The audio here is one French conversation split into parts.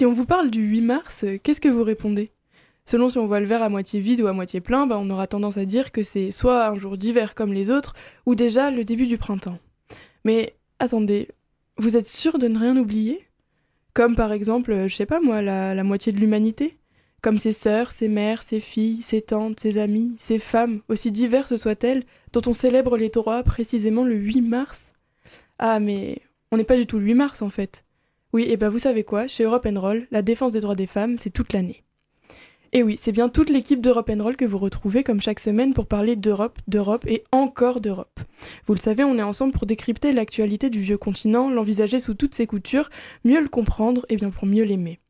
Si on vous parle du 8 mars, qu'est-ce que vous répondez? Selon si on voit le verre à moitié vide ou à moitié plein, bah, on aura tendance à dire que c'est soit un jour d'hiver comme les autres, ou déjà le début du printemps. Mais attendez, vous êtes sûr de ne rien oublier? Comme par exemple, je sais pas moi, la, la moitié de l'humanité? Comme ses sœurs, ses mères, ses filles, ses tantes, ses amies, ses femmes, aussi diverses soient-elles, dont on célèbre les droits précisément le 8 mars? Ah mais on n'est pas du tout le 8 mars en fait. Oui, et ben vous savez quoi, chez Europe Roll, la défense des droits des femmes, c'est toute l'année. Et oui, c'est bien toute l'équipe d'Europe Roll que vous retrouvez comme chaque semaine pour parler d'Europe, d'Europe et encore d'Europe. Vous le savez, on est ensemble pour décrypter l'actualité du vieux continent, l'envisager sous toutes ses coutures, mieux le comprendre et bien pour mieux l'aimer.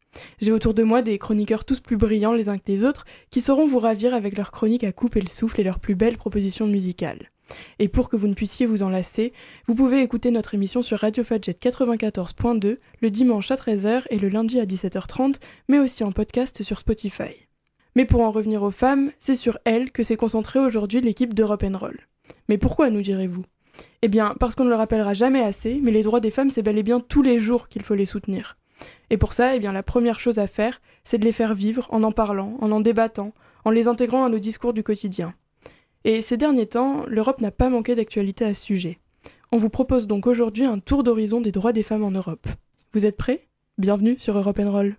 J'ai autour de moi des chroniqueurs tous plus brillants les uns que les autres qui sauront vous ravir avec leurs chroniques à couper le souffle et leurs plus belles propositions musicales. Et pour que vous ne puissiez vous en lasser, vous pouvez écouter notre émission sur Radio Fadjet 94.2 le dimanche à 13h et le lundi à 17h30, mais aussi en podcast sur Spotify. Mais pour en revenir aux femmes, c'est sur elles que s'est concentrée aujourd'hui l'équipe d'Europe Roll. Mais pourquoi, nous direz-vous? Eh bien, parce qu'on ne le rappellera jamais assez, mais les droits des femmes, c'est bel et bien tous les jours qu'il faut les soutenir. Et pour ça, eh bien, la première chose à faire, c'est de les faire vivre en en parlant, en en débattant, en les intégrant à nos discours du quotidien. Et ces derniers temps, l'Europe n'a pas manqué d'actualité à ce sujet. On vous propose donc aujourd'hui un tour d'horizon des droits des femmes en Europe. Vous êtes prêts? Bienvenue sur Europe Roll.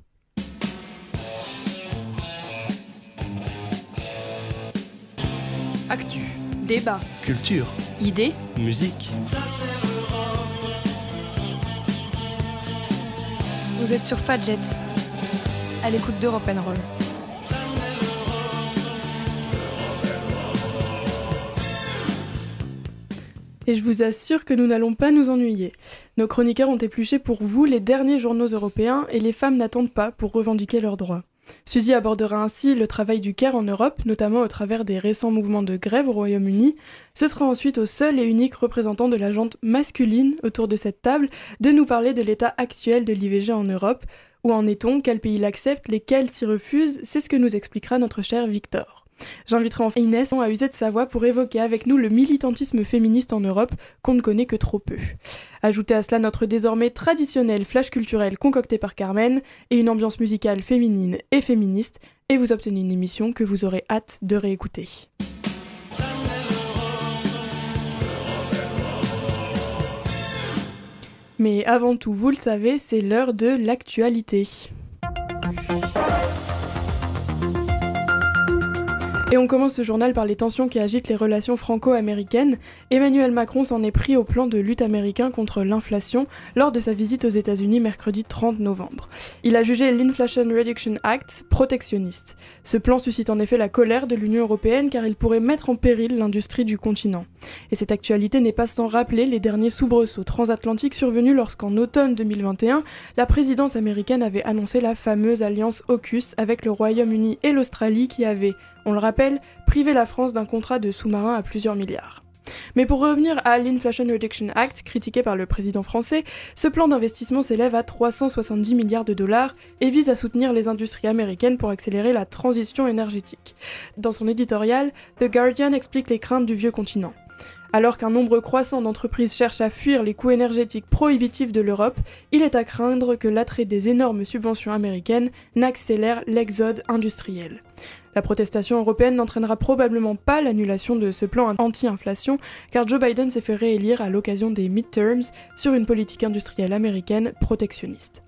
Actu, débat, culture, idées, musique. Vous êtes sur Fadjet, à l'écoute d'Europe Roll. Et je vous assure que nous n'allons pas nous ennuyer. Nos chroniqueurs ont épluché pour vous les derniers journaux européens et les femmes n'attendent pas pour revendiquer leurs droits. Suzy abordera ainsi le travail du CARE en Europe, notamment au travers des récents mouvements de grève au Royaume-Uni. Ce sera ensuite au seul et unique représentant de la jante masculine autour de cette table de nous parler de l'état actuel de l'IVG en Europe. Où en est-on? Quels pays l'acceptent? Lesquels s'y refusent? C'est ce que nous expliquera notre cher Victor. J'inviterai enfin Inès à user de sa voix pour évoquer avec nous le militantisme féministe en Europe qu'on ne connaît que trop peu. Ajoutez à cela notre désormais traditionnel flash culturel concocté par Carmen et une ambiance musicale féminine et féministe, et vous obtenez une émission que vous aurez hâte de réécouter. Mais avant tout, vous le savez, c'est l'heure de l'actualité. Et on commence ce journal par les tensions qui agitent les relations franco-américaines. Emmanuel Macron s'en est pris au plan de lutte américain contre l'inflation lors de sa visite aux États-Unis mercredi 30 novembre. Il a jugé l'Inflation Reduction Act protectionniste. Ce plan suscite en effet la colère de l'Union européenne car il pourrait mettre en péril l'industrie du continent. Et cette actualité n'est pas sans rappeler les derniers soubresauts transatlantiques survenus lorsqu'en automne 2021, la présidence américaine avait annoncé la fameuse alliance AUKUS avec le Royaume-Uni et l'Australie qui avait on le rappelle, priver la France d'un contrat de sous-marin à plusieurs milliards. Mais pour revenir à l'Inflation Reduction Act, critiqué par le président français, ce plan d'investissement s'élève à 370 milliards de dollars et vise à soutenir les industries américaines pour accélérer la transition énergétique. Dans son éditorial, The Guardian explique les craintes du vieux continent. Alors qu'un nombre croissant d'entreprises cherchent à fuir les coûts énergétiques prohibitifs de l'Europe, il est à craindre que l'attrait des énormes subventions américaines n'accélère l'exode industriel. La protestation européenne n'entraînera probablement pas l'annulation de ce plan anti-inflation, car Joe Biden s'est fait réélire à l'occasion des midterms sur une politique industrielle américaine protectionniste.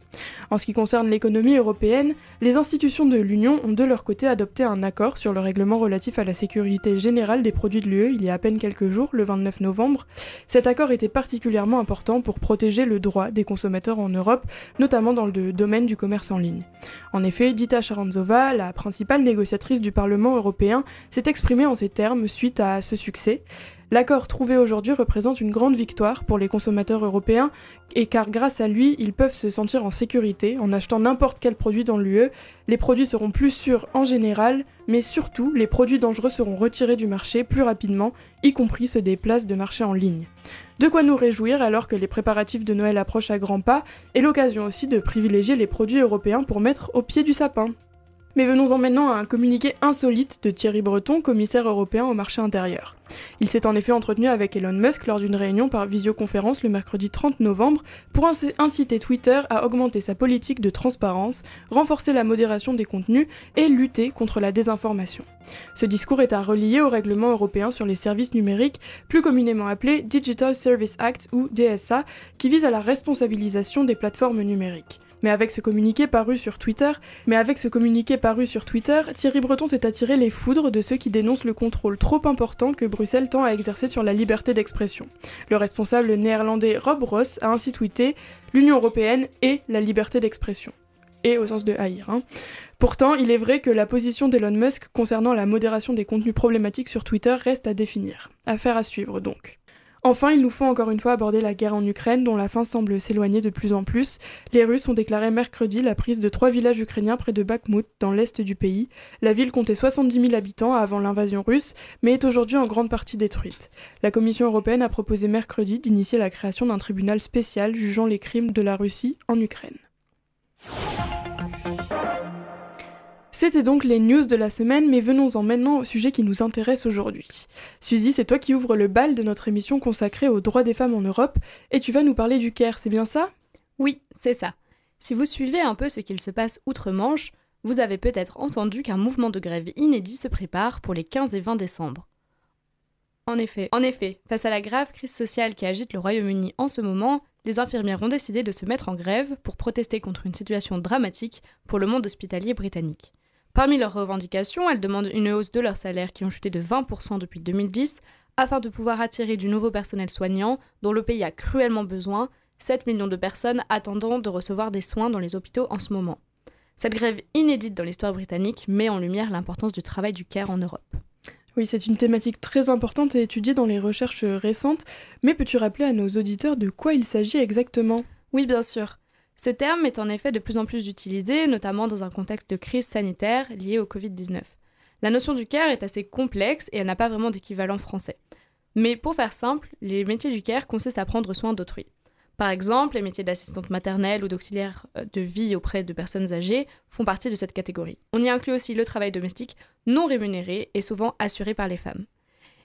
En ce qui concerne l'économie européenne, les institutions de l'Union ont de leur côté adopté un accord sur le règlement relatif à la sécurité générale des produits de l'UE il y a à peine quelques jours, le 29 novembre. Cet accord était particulièrement important pour protéger le droit des consommateurs en Europe, notamment dans le domaine du commerce en ligne. En effet, Dita Charanzova, la principale négociatrice du Parlement européen, s'est exprimée en ces termes suite à ce succès. L'accord trouvé aujourd'hui représente une grande victoire pour les consommateurs européens et car grâce à lui, ils peuvent se sentir en sécurité en achetant n'importe quel produit dans l'UE. Les produits seront plus sûrs en général, mais surtout, les produits dangereux seront retirés du marché plus rapidement, y compris ceux des places de marché en ligne. De quoi nous réjouir alors que les préparatifs de Noël approchent à grands pas, et l'occasion aussi de privilégier les produits européens pour mettre au pied du sapin. Mais venons-en maintenant à un communiqué insolite de Thierry Breton, commissaire européen au marché intérieur. Il s'est en effet entretenu avec Elon Musk lors d'une réunion par visioconférence le mercredi 30 novembre pour inciter Twitter à augmenter sa politique de transparence, renforcer la modération des contenus et lutter contre la désinformation. Ce discours est à relier au règlement européen sur les services numériques, plus communément appelé Digital Service Act ou DSA, qui vise à la responsabilisation des plateformes numériques. Mais avec ce communiqué paru sur Twitter, Thierry Breton s'est attiré les foudres de ceux qui dénoncent le contrôle trop important que Bruxelles tend à exercer sur la liberté d'expression. Le responsable néerlandais Rob Ross a ainsi tweeté L'Union européenne et la liberté d'expression et au sens de haïr. Hein. Pourtant, il est vrai que la position d'Elon Musk concernant la modération des contenus problématiques sur Twitter reste à définir. Affaire à suivre donc. Enfin, il nous faut encore une fois aborder la guerre en Ukraine, dont la fin semble s'éloigner de plus en plus. Les Russes ont déclaré mercredi la prise de trois villages ukrainiens près de Bakhmut, dans l'est du pays. La ville comptait 70 000 habitants avant l'invasion russe, mais est aujourd'hui en grande partie détruite. La Commission européenne a proposé mercredi d'initier la création d'un tribunal spécial jugeant les crimes de la Russie en Ukraine. C'était donc les news de la semaine, mais venons-en maintenant au sujet qui nous intéresse aujourd'hui. Suzy, c'est toi qui ouvres le bal de notre émission consacrée aux droits des femmes en Europe, et tu vas nous parler du Caire, c'est bien ça? Oui, c'est ça. Si vous suivez un peu ce qu'il se passe outre-Manche, vous avez peut-être entendu qu'un mouvement de grève inédit se prépare pour les 15 et 20 décembre. En effet, en effet, face à la grave crise sociale qui agite le Royaume-Uni en ce moment, les infirmières ont décidé de se mettre en grève pour protester contre une situation dramatique pour le monde hospitalier britannique. Parmi leurs revendications, elles demandent une hausse de leurs salaires qui ont chuté de 20% depuis 2010 afin de pouvoir attirer du nouveau personnel soignant dont le pays a cruellement besoin, 7 millions de personnes attendant de recevoir des soins dans les hôpitaux en ce moment. Cette grève inédite dans l'histoire britannique met en lumière l'importance du travail du CARE en Europe. Oui, c'est une thématique très importante et étudiée dans les recherches récentes, mais peux-tu rappeler à nos auditeurs de quoi il s'agit exactement? Oui, bien sûr. Ce terme est en effet de plus en plus utilisé, notamment dans un contexte de crise sanitaire liée au Covid-19. La notion du care est assez complexe et elle n'a pas vraiment d'équivalent français. Mais pour faire simple, les métiers du care consistent à prendre soin d'autrui. Par exemple, les métiers d'assistante maternelle ou d'auxiliaire euh, de vie auprès de personnes âgées font partie de cette catégorie. On y inclut aussi le travail domestique non rémunéré et souvent assuré par les femmes.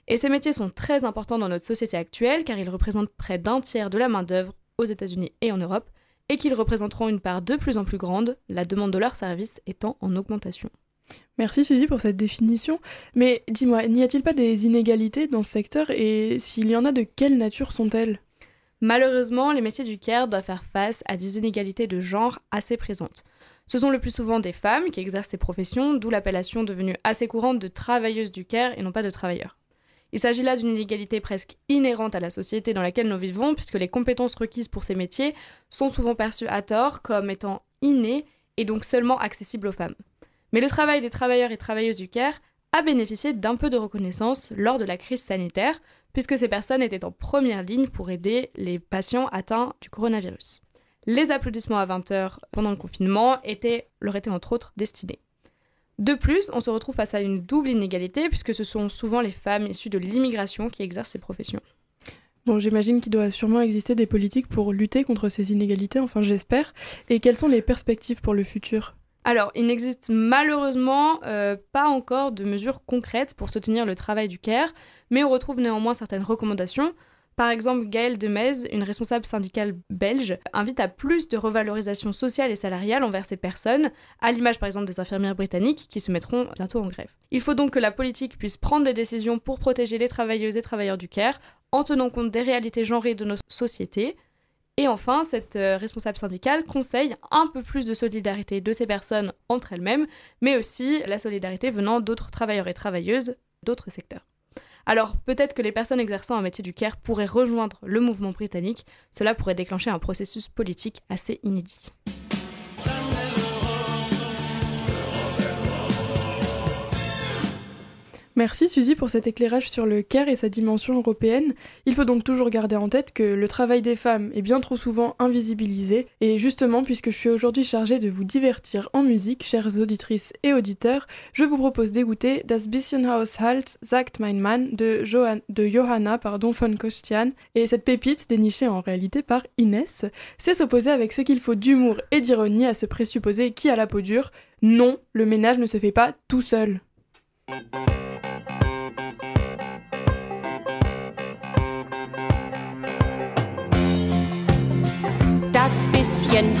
Et ces métiers sont très importants dans notre société actuelle car ils représentent près d'un tiers de la main-d'œuvre aux États-Unis et en Europe, et qu'ils représenteront une part de plus en plus grande, la demande de leurs services étant en augmentation. Merci Suzy pour cette définition. Mais dis-moi, n'y a-t-il pas des inégalités dans ce secteur et s'il y en a, de quelle nature sont-elles? Malheureusement, les métiers du care doivent faire face à des inégalités de genre assez présentes. Ce sont le plus souvent des femmes qui exercent ces professions, d'où l'appellation devenue assez courante de travailleuses du care et non pas de travailleurs. Il s'agit là d'une inégalité presque inhérente à la société dans laquelle nous vivons, puisque les compétences requises pour ces métiers sont souvent perçues à tort comme étant innées et donc seulement accessibles aux femmes. Mais le travail des travailleurs et travailleuses du CARE a bénéficié d'un peu de reconnaissance lors de la crise sanitaire, puisque ces personnes étaient en première ligne pour aider les patients atteints du coronavirus. Les applaudissements à 20h pendant le confinement étaient, leur étaient entre autres destinés. De plus, on se retrouve face à une double inégalité puisque ce sont souvent les femmes issues de l'immigration qui exercent ces professions. Bon, j'imagine qu'il doit sûrement exister des politiques pour lutter contre ces inégalités, enfin j'espère. Et quelles sont les perspectives pour le futur? Alors, il n'existe malheureusement euh, pas encore de mesures concrètes pour soutenir le travail du CARE, mais on retrouve néanmoins certaines recommandations. Par exemple, Gaëlle Demez, une responsable syndicale belge, invite à plus de revalorisation sociale et salariale envers ces personnes, à l'image par exemple des infirmières britanniques qui se mettront bientôt en grève. Il faut donc que la politique puisse prendre des décisions pour protéger les travailleuses et travailleurs du CARE en tenant compte des réalités genrées de nos sociétés. Et enfin, cette euh, responsable syndicale conseille un peu plus de solidarité de ces personnes entre elles-mêmes, mais aussi la solidarité venant d'autres travailleurs et travailleuses d'autres secteurs. Alors peut-être que les personnes exerçant un métier du care pourraient rejoindre le mouvement britannique, cela pourrait déclencher un processus politique assez inédit. Merci Suzy pour cet éclairage sur le CARE et sa dimension européenne. Il faut donc toujours garder en tête que le travail des femmes est bien trop souvent invisibilisé et justement puisque je suis aujourd'hui chargée de vous divertir en musique, chères auditrices et auditeurs, je vous propose d'écouter Das bisschen Haushalt sagt mein Mann de, de Johanna pardon, von Kostian et cette pépite dénichée en réalité par Inès, c'est s'opposer avec ce qu'il faut d'humour et d'ironie à se présupposer qui a la peau dure. Non, le ménage ne se fait pas tout seul.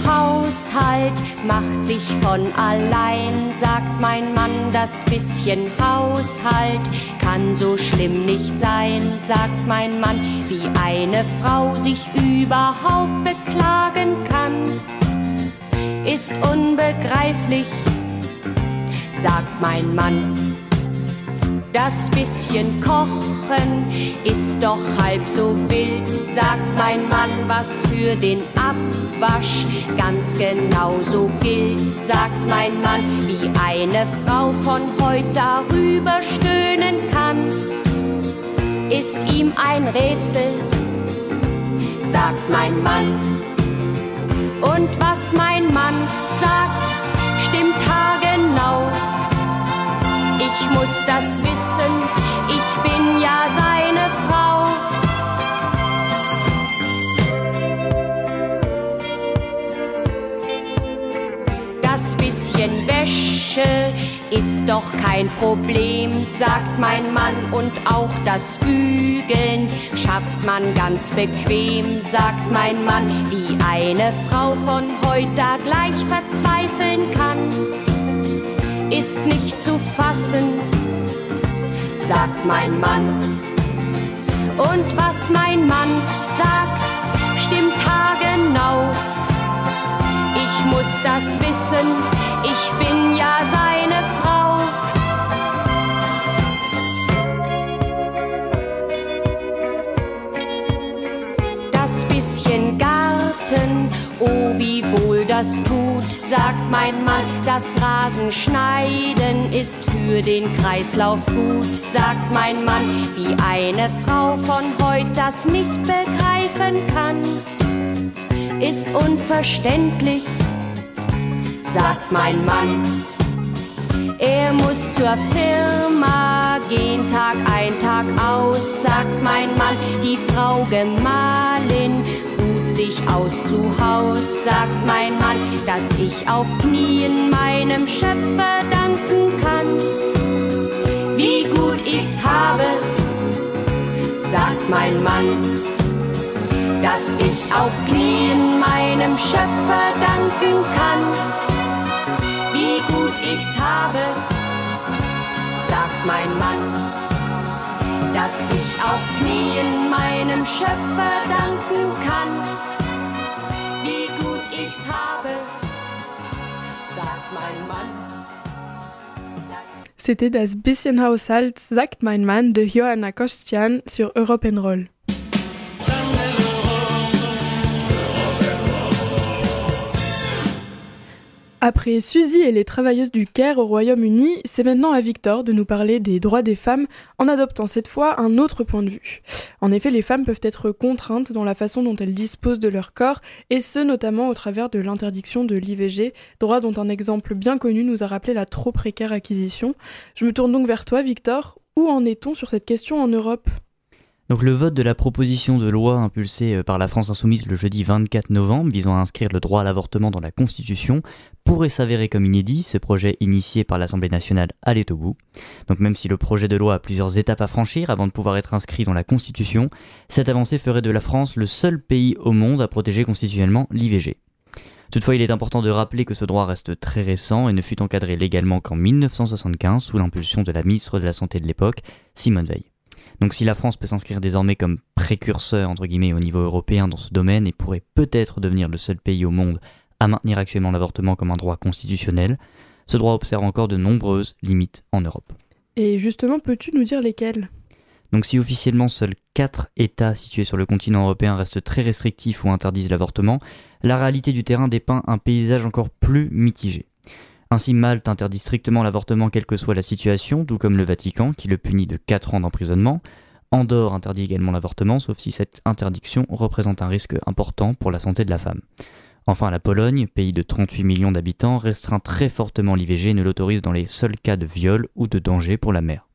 Haushalt macht sich von allein, sagt mein Mann. Das bisschen Haushalt kann so schlimm nicht sein, sagt mein Mann. Wie eine Frau sich überhaupt beklagen kann, ist unbegreiflich, sagt mein Mann. Das bisschen Kochen ist doch halb so wild, sagt mein Mann, was für den Abwasch ganz genauso gilt, sagt mein Mann, wie eine Frau von heute darüber stöhnen kann, ist ihm ein Rätsel, sagt mein Mann. Und was mein Mann sagt, stimmt haargenau. Ich muss das wissen, ist doch kein Problem, sagt mein Mann. Und auch das Bügeln schafft man ganz bequem, sagt mein Mann. Wie eine Frau von heute gleich verzweifeln kann, ist nicht zu fassen, sagt mein Mann. Und was mein Mann sagt, stimmt haargenau. Ich muss das wissen, ich bin ja seine das tut, sagt mein Mann. Das Rasenschneiden ist für den Kreislauf gut, sagt mein Mann. Wie eine Frau von heute das nicht begreifen kann, ist unverständlich, sagt mein Mann. Er muss zur Firma gehen, Tag ein, Tag aus, sagt mein Mann. Die Frau Gemahlin sich aus zu Haus, sagt mein Mann, dass ich auf Knien meinem Schöpfer danken kann. Wie gut ich's habe, sagt mein Mann, dass ich auf Knien meinem Schöpfer danken kann wie gut ich's habe, sagt mein Mann, dass ich auf Knien meinem Schöpfer danken kann. Wie gut ich's habe, sagt mein Mann. C'était Das bisschen Haushalt sagt mein Mann de Johanna Kostian sur Europe Roll. Après Suzy et les travailleuses du Caire au Royaume-Uni, c'est maintenant à Victor de nous parler des droits des femmes en adoptant cette fois un autre point de vue. En effet, les femmes peuvent être contraintes dans la façon dont elles disposent de leur corps, et ce notamment au travers de l'interdiction de l'IVG, droit dont un exemple bien connu nous a rappelé la trop précaire acquisition. Je me tourne donc vers toi, Victor. Où en est-on sur cette question en Europe? Donc le vote de la proposition de loi impulsée par la France insoumise le jeudi 24 novembre visant à inscrire le droit à l'avortement dans la Constitution pourrait s'avérer comme inédit, ce projet initié par l'Assemblée nationale allait au bout. Donc même si le projet de loi a plusieurs étapes à franchir avant de pouvoir être inscrit dans la Constitution, cette avancée ferait de la France le seul pays au monde à protéger constitutionnellement l'IVG. Toutefois, il est important de rappeler que ce droit reste très récent et ne fut encadré légalement qu'en 1975 sous l'impulsion de la ministre de la Santé de l'époque, Simone Veil. Donc si la France peut s'inscrire désormais comme précurseur entre guillemets au niveau européen dans ce domaine et pourrait peut-être devenir le seul pays au monde à maintenir actuellement l'avortement comme un droit constitutionnel, ce droit observe encore de nombreuses limites en Europe. Et justement, peux-tu nous dire lesquelles? Donc si officiellement seuls 4 États situés sur le continent européen restent très restrictifs ou interdisent l'avortement, la réalité du terrain dépeint un paysage encore plus mitigé. Ainsi, Malte interdit strictement l'avortement quelle que soit la situation, tout comme le Vatican, qui le punit de 4 ans d'emprisonnement. Andorre interdit également l'avortement, sauf si cette interdiction représente un risque important pour la santé de la femme. Enfin, la Pologne, pays de 38 millions d'habitants, restreint très fortement l'IVG et ne l'autorise dans les seuls cas de viol ou de danger pour la mère.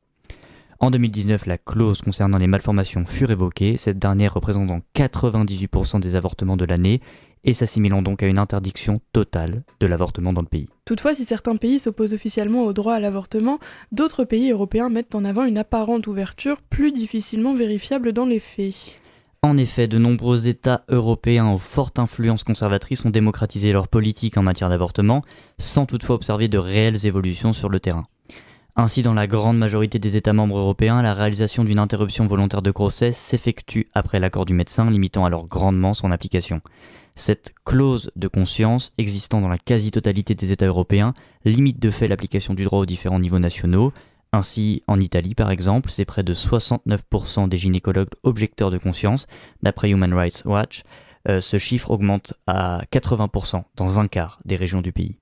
En 2019, la clause concernant les malformations fut révoquée, cette dernière représentant 98% des avortements de l'année et s'assimilant donc à une interdiction totale de l'avortement dans le pays. Toutefois, si certains pays s'opposent officiellement au droit à l'avortement, d'autres pays européens mettent en avant une apparente ouverture plus difficilement vérifiable dans les faits. En effet, de nombreux États européens aux fortes influences conservatrices ont démocratisé leur politique en matière d'avortement, sans toutefois observer de réelles évolutions sur le terrain. Ainsi, dans la grande majorité des États membres européens, la réalisation d'une interruption volontaire de grossesse s'effectue après l'accord du médecin, limitant alors grandement son application. Cette clause de conscience, existant dans la quasi-totalité des États européens, limite de fait l'application du droit aux différents niveaux nationaux, ainsi, en Italie, par exemple, c'est près de 69% des gynécologues objecteurs de conscience. D'après Human Rights Watch, euh, ce chiffre augmente à 80% dans un quart des régions du pays.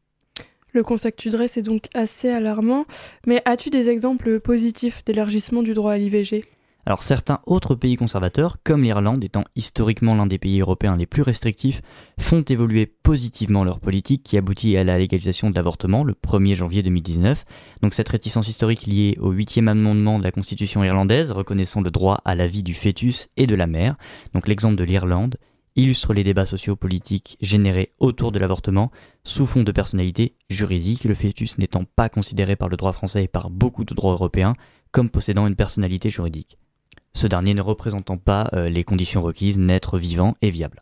Le constat que tu dresses est donc assez alarmant, mais as-tu des exemples positifs d'élargissement du droit à l'IVG alors certains autres pays conservateurs, comme l'Irlande étant historiquement l'un des pays européens les plus restrictifs, font évoluer positivement leur politique qui aboutit à la légalisation de l'avortement le 1er janvier 2019. Donc cette réticence historique liée au 8e amendement de la Constitution irlandaise reconnaissant le droit à la vie du fœtus et de la mère, donc l'exemple de l'Irlande, illustre les débats sociopolitiques générés autour de l'avortement sous fond de personnalité juridique, le fœtus n'étant pas considéré par le droit français et par beaucoup de droits européens comme possédant une personnalité juridique ce dernier ne représentant pas euh, les conditions requises, naître vivant et viable.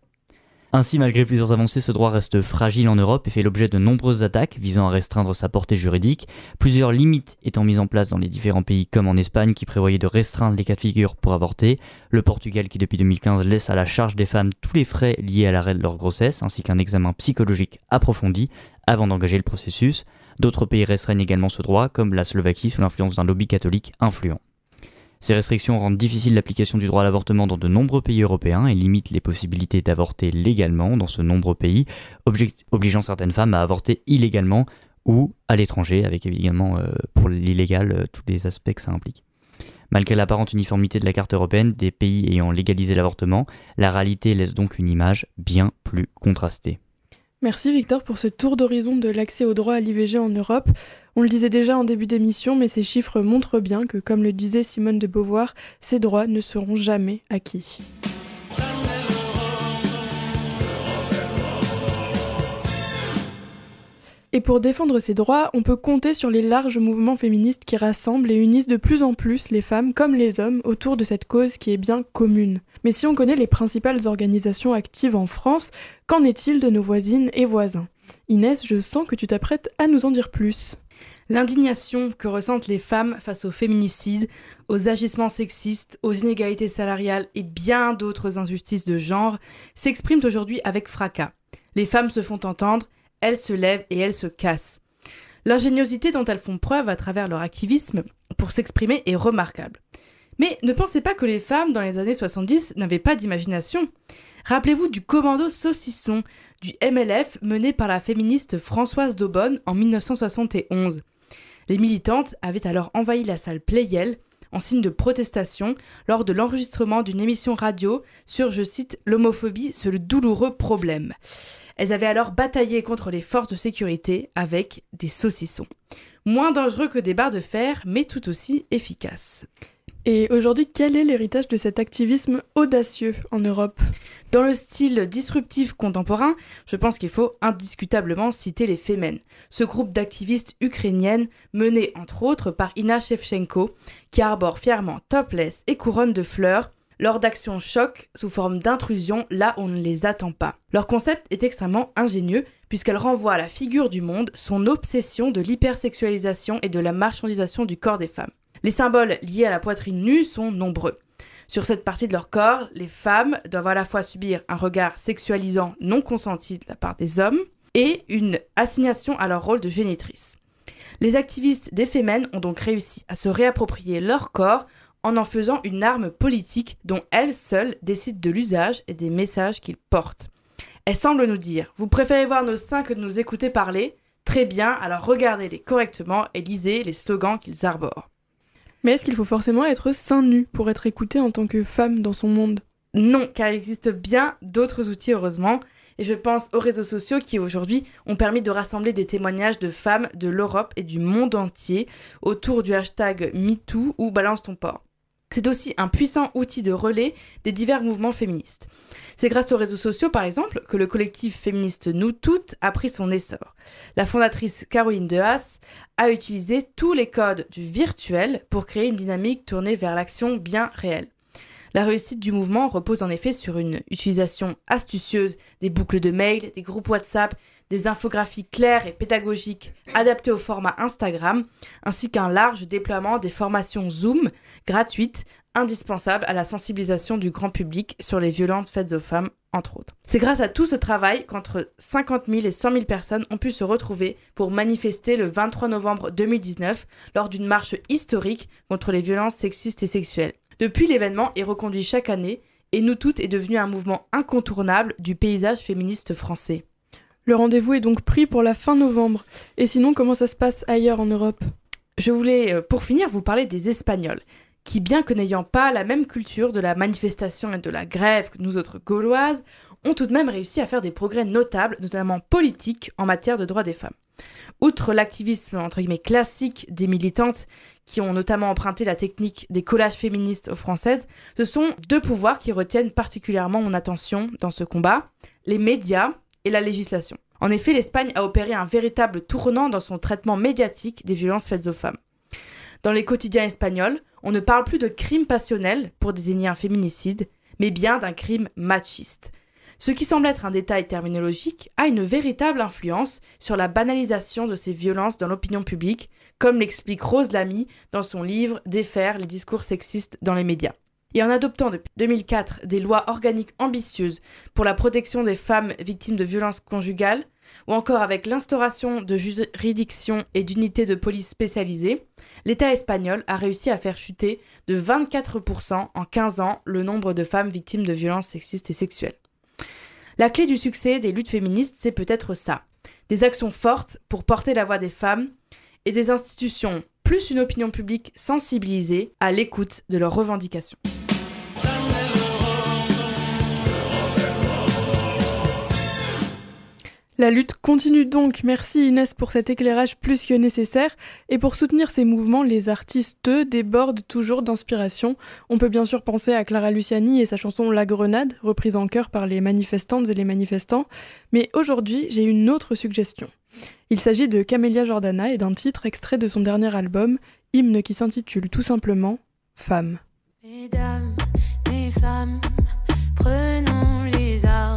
Ainsi, malgré plusieurs avancées, ce droit reste fragile en Europe et fait l'objet de nombreuses attaques visant à restreindre sa portée juridique, plusieurs limites étant mises en place dans les différents pays comme en Espagne qui prévoyait de restreindre les cas de figure pour avorter, le Portugal qui depuis 2015 laisse à la charge des femmes tous les frais liés à l'arrêt de leur grossesse ainsi qu'un examen psychologique approfondi avant d'engager le processus, d'autres pays restreignent également ce droit comme la Slovaquie sous l'influence d'un lobby catholique influent. Ces restrictions rendent difficile l'application du droit à l'avortement dans de nombreux pays européens et limitent les possibilités d'avorter légalement dans ce nombreux pays, obligeant certaines femmes à avorter illégalement ou à l'étranger, avec évidemment euh, pour l'illégal euh, tous les aspects que ça implique. Malgré l'apparente uniformité de la carte européenne des pays ayant légalisé l'avortement, la réalité laisse donc une image bien plus contrastée. Merci Victor pour ce tour d'horizon de l'accès au droit à l'IVG en Europe. On le disait déjà en début d'émission, mais ces chiffres montrent bien que, comme le disait Simone de Beauvoir, ces droits ne seront jamais acquis. Et pour défendre ces droits, on peut compter sur les larges mouvements féministes qui rassemblent et unissent de plus en plus les femmes comme les hommes autour de cette cause qui est bien commune. Mais si on connaît les principales organisations actives en France, qu'en est-il de nos voisines et voisins? Inès, je sens que tu t'apprêtes à nous en dire plus. L'indignation que ressentent les femmes face aux féminicides, aux agissements sexistes, aux inégalités salariales et bien d'autres injustices de genre s'expriment aujourd'hui avec fracas. Les femmes se font entendre elles se lèvent et elles se cassent. L'ingéniosité dont elles font preuve à travers leur activisme pour s'exprimer est remarquable. Mais ne pensez pas que les femmes dans les années 70 n'avaient pas d'imagination. Rappelez-vous du commando saucisson du MLF mené par la féministe Françoise Daubonne en 1971. Les militantes avaient alors envahi la salle Playel en signe de protestation lors de l'enregistrement d'une émission radio sur, je cite, l'homophobie, ce douloureux problème. Elles avaient alors bataillé contre les forces de sécurité avec des saucissons. Moins dangereux que des barres de fer, mais tout aussi efficaces. Et aujourd'hui, quel est l'héritage de cet activisme audacieux en Europe? Dans le style disruptif contemporain, je pense qu'il faut indiscutablement citer les Femen, ce groupe d'activistes ukrainiennes mené entre autres par Ina Shevchenko, qui arbore fièrement topless et couronne de fleurs lors d'actions choc sous forme d'intrusion là où on ne les attend pas. Leur concept est extrêmement ingénieux puisqu'elle renvoie à la figure du monde son obsession de l'hypersexualisation et de la marchandisation du corps des femmes. Les symboles liés à la poitrine nue sont nombreux. Sur cette partie de leur corps, les femmes doivent à la fois subir un regard sexualisant non consenti de la part des hommes et une assignation à leur rôle de génitrice. Les activistes des Femen ont donc réussi à se réapproprier leur corps en en faisant une arme politique dont elles seules décident de l'usage et des messages qu'ils portent. Elles semblent nous dire Vous préférez voir nos seins que de nous écouter parler? Très bien, alors regardez-les correctement et lisez les slogans qu'ils arborent. Mais est-ce qu'il faut forcément être seins nu pour être écouté en tant que femme dans son monde? Non, car il existe bien d'autres outils, heureusement. Et je pense aux réseaux sociaux qui aujourd'hui ont permis de rassembler des témoignages de femmes de l'Europe et du monde entier autour du hashtag MeToo ou Balance ton port. C'est aussi un puissant outil de relais des divers mouvements féministes. C'est grâce aux réseaux sociaux, par exemple, que le collectif féministe Nous Toutes a pris son essor. La fondatrice Caroline Haas a utilisé tous les codes du virtuel pour créer une dynamique tournée vers l'action bien réelle. La réussite du mouvement repose en effet sur une utilisation astucieuse des boucles de mail, des groupes WhatsApp, des infographies claires et pédagogiques adaptées au format Instagram, ainsi qu'un large déploiement des formations Zoom gratuites indispensables à la sensibilisation du grand public sur les violences faites aux femmes, entre autres. C'est grâce à tout ce travail qu'entre 50 000 et 100 000 personnes ont pu se retrouver pour manifester le 23 novembre 2019 lors d'une marche historique contre les violences sexistes et sexuelles. Depuis, l'événement est reconduit chaque année et Nous Toutes est devenu un mouvement incontournable du paysage féministe français. Le rendez-vous est donc pris pour la fin novembre. Et sinon, comment ça se passe ailleurs en Europe? Je voulais, euh, pour finir, vous parler des Espagnols, qui, bien que n'ayant pas la même culture de la manifestation et de la grève que nous autres Gauloises, ont tout de même réussi à faire des progrès notables, notamment politiques, en matière de droits des femmes. Outre l'activisme entre guillemets classique des militantes qui ont notamment emprunté la technique des collages féministes françaises, ce sont deux pouvoirs qui retiennent particulièrement mon attention dans ce combat, les médias et la législation. En effet, l'Espagne a opéré un véritable tournant dans son traitement médiatique des violences faites aux femmes. Dans les quotidiens espagnols, on ne parle plus de crime passionnel pour désigner un féminicide, mais bien d'un crime machiste. Ce qui semble être un détail terminologique a une véritable influence sur la banalisation de ces violences dans l'opinion publique, comme l'explique Rose Lamy dans son livre Défaire les discours sexistes dans les médias. Et en adoptant depuis 2004 des lois organiques ambitieuses pour la protection des femmes victimes de violences conjugales, ou encore avec l'instauration de juridictions et d'unités de police spécialisées, l'État espagnol a réussi à faire chuter de 24% en 15 ans le nombre de femmes victimes de violences sexistes et sexuelles. La clé du succès des luttes féministes, c'est peut-être ça. Des actions fortes pour porter la voix des femmes et des institutions plus une opinion publique sensibilisée à l'écoute de leurs revendications. La lutte continue donc. Merci Inès pour cet éclairage plus que nécessaire. Et pour soutenir ces mouvements, les artistes, eux, débordent toujours d'inspiration. On peut bien sûr penser à Clara Luciani et sa chanson La Grenade, reprise en chœur par les manifestantes et les manifestants. Mais aujourd'hui, j'ai une autre suggestion. Il s'agit de Camélia Jordana et d'un titre extrait de son dernier album, hymne qui s'intitule tout simplement mes prenons les armes.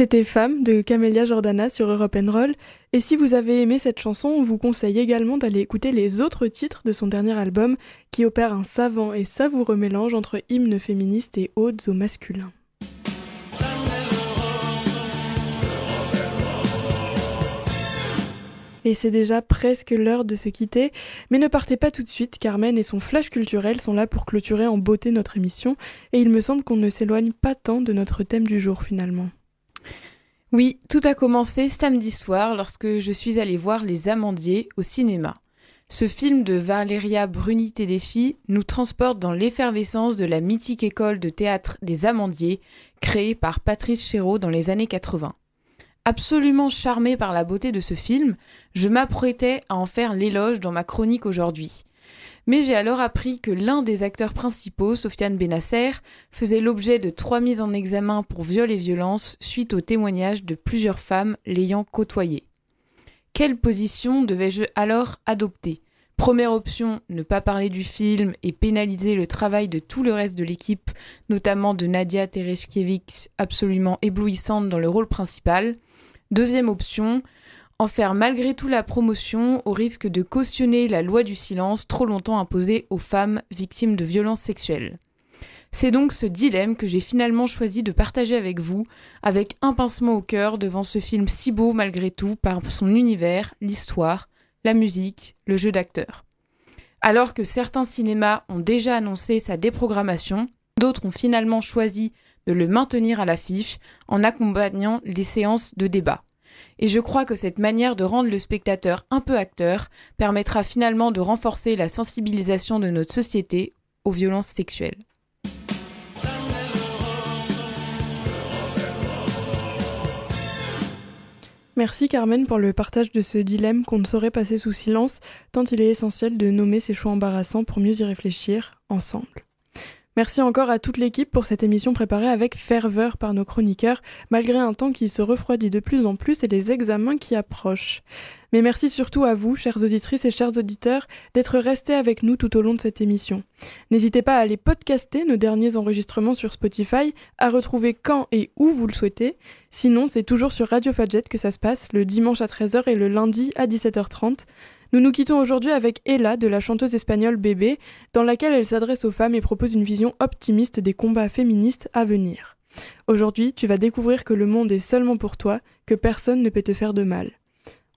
C'était Femme de Camélia Jordana sur Europe Roll. Et si vous avez aimé cette chanson, on vous conseille également d'aller écouter les autres titres de son dernier album qui opère un savant et savoureux mélange entre hymnes féministes et odes au masculin. Et c'est déjà presque l'heure de se quitter, mais ne partez pas tout de suite, Carmen et son flash culturel sont là pour clôturer en beauté notre émission, et il me semble qu'on ne s'éloigne pas tant de notre thème du jour finalement. Oui, tout a commencé samedi soir lorsque je suis allée voir Les Amandiers au cinéma. Ce film de Valeria Bruni Tedeschi nous transporte dans l'effervescence de la mythique école de théâtre des Amandiers, créée par Patrice Chéreau dans les années 80. Absolument charmée par la beauté de ce film, je m'apprêtais à en faire l'éloge dans ma chronique aujourd'hui. Mais j'ai alors appris que l'un des acteurs principaux, Sofiane Benasser, faisait l'objet de trois mises en examen pour viol et violence suite au témoignage de plusieurs femmes l'ayant côtoyé. Quelle position devais-je alors adopter? Première option, ne pas parler du film et pénaliser le travail de tout le reste de l'équipe, notamment de Nadia Tereshkiewicz, absolument éblouissante dans le rôle principal. Deuxième option, en faire malgré tout la promotion au risque de cautionner la loi du silence trop longtemps imposée aux femmes victimes de violences sexuelles. C'est donc ce dilemme que j'ai finalement choisi de partager avec vous, avec un pincement au cœur devant ce film si beau malgré tout par son univers, l'histoire, la musique, le jeu d'acteur. Alors que certains cinémas ont déjà annoncé sa déprogrammation, d'autres ont finalement choisi de le maintenir à l'affiche en accompagnant les séances de débat. Et je crois que cette manière de rendre le spectateur un peu acteur permettra finalement de renforcer la sensibilisation de notre société aux violences sexuelles. Merci Carmen pour le partage de ce dilemme qu'on ne saurait passer sous silence, tant il est essentiel de nommer ces choix embarrassants pour mieux y réfléchir ensemble. Merci encore à toute l'équipe pour cette émission préparée avec ferveur par nos chroniqueurs, malgré un temps qui se refroidit de plus en plus et les examens qui approchent. Mais merci surtout à vous, chères auditrices et chers auditeurs, d'être restés avec nous tout au long de cette émission. N'hésitez pas à aller podcaster nos derniers enregistrements sur Spotify, à retrouver quand et où vous le souhaitez. Sinon, c'est toujours sur Radio Fadjet que ça se passe, le dimanche à 13h et le lundi à 17h30. Nous nous quittons aujourd'hui avec Ella de la chanteuse espagnole Bébé, dans laquelle elle s'adresse aux femmes et propose une vision optimiste des combats féministes à venir. Aujourd'hui, tu vas découvrir que le monde est seulement pour toi, que personne ne peut te faire de mal.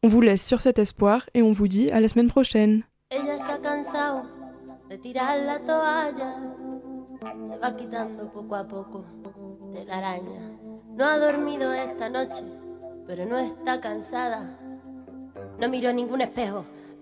On vous laisse sur cet espoir et on vous dit à la semaine prochaine. Ella de la toalla. Se va de la araña. Noche, espejo,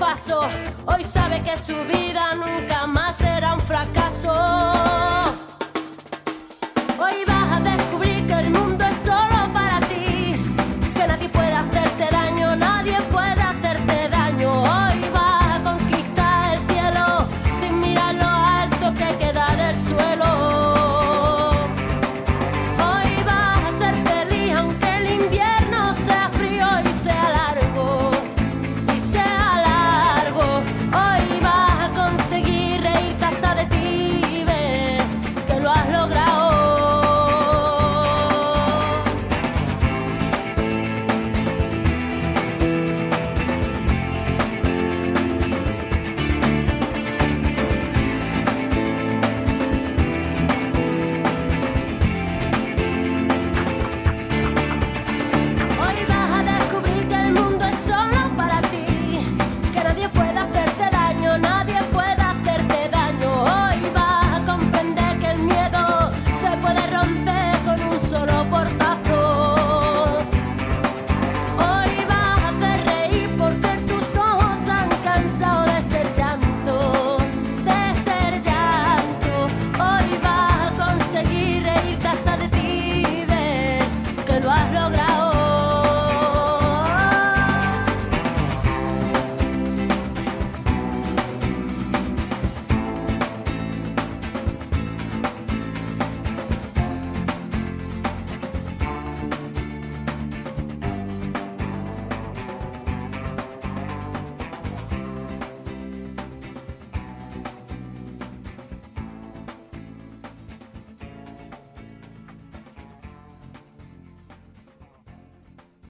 Hoy sabe que su vida nunca más será un fracaso. Hoy vas a descubrir que el mundo es solo